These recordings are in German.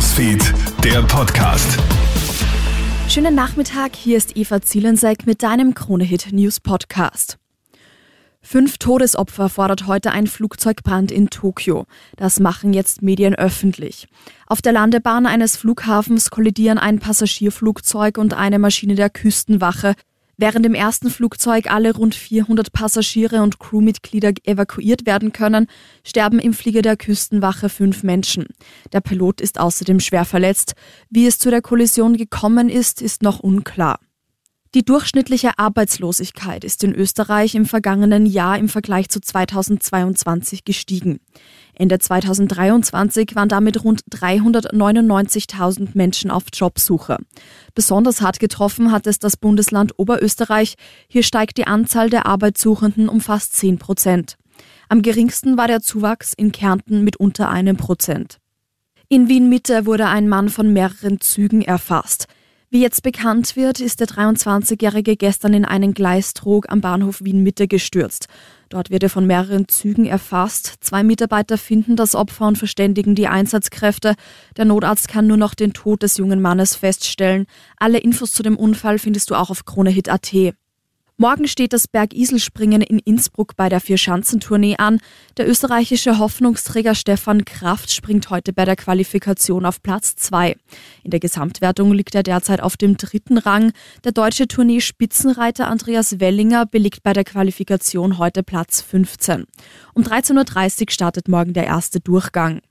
Newsfeed, der Podcast. Schönen Nachmittag, hier ist Eva Zielensek mit deinem Kronehit News Podcast. Fünf Todesopfer fordert heute ein Flugzeugbrand in Tokio. Das machen jetzt Medien öffentlich. Auf der Landebahn eines Flughafens kollidieren ein Passagierflugzeug und eine Maschine der Küstenwache. Während im ersten Flugzeug alle rund 400 Passagiere und Crewmitglieder evakuiert werden können, sterben im Flieger der Küstenwache fünf Menschen. Der Pilot ist außerdem schwer verletzt. Wie es zu der Kollision gekommen ist, ist noch unklar. Die durchschnittliche Arbeitslosigkeit ist in Österreich im vergangenen Jahr im Vergleich zu 2022 gestiegen. Ende 2023 waren damit rund 399.000 Menschen auf Jobsuche. Besonders hart getroffen hat es das Bundesland Oberösterreich. Hier steigt die Anzahl der Arbeitssuchenden um fast 10 Prozent. Am geringsten war der Zuwachs in Kärnten mit unter einem Prozent. In Wien Mitte wurde ein Mann von mehreren Zügen erfasst. Wie jetzt bekannt wird, ist der 23-Jährige gestern in einen Gleistrog am Bahnhof Wien Mitte gestürzt. Dort wird er von mehreren Zügen erfasst. Zwei Mitarbeiter finden das Opfer und verständigen die Einsatzkräfte. Der Notarzt kann nur noch den Tod des jungen Mannes feststellen. Alle Infos zu dem Unfall findest du auch auf kronehit.at. Morgen steht das Bergiselspringen in Innsbruck bei der Vierschanzentournee an. Der österreichische Hoffnungsträger Stefan Kraft springt heute bei der Qualifikation auf Platz 2. In der Gesamtwertung liegt er derzeit auf dem dritten Rang. Der deutsche Tournee-Spitzenreiter Andreas Wellinger belegt bei der Qualifikation heute Platz 15. Um 13.30 Uhr startet morgen der erste Durchgang.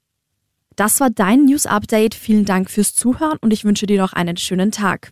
Das war dein News Update. Vielen Dank fürs Zuhören und ich wünsche dir noch einen schönen Tag.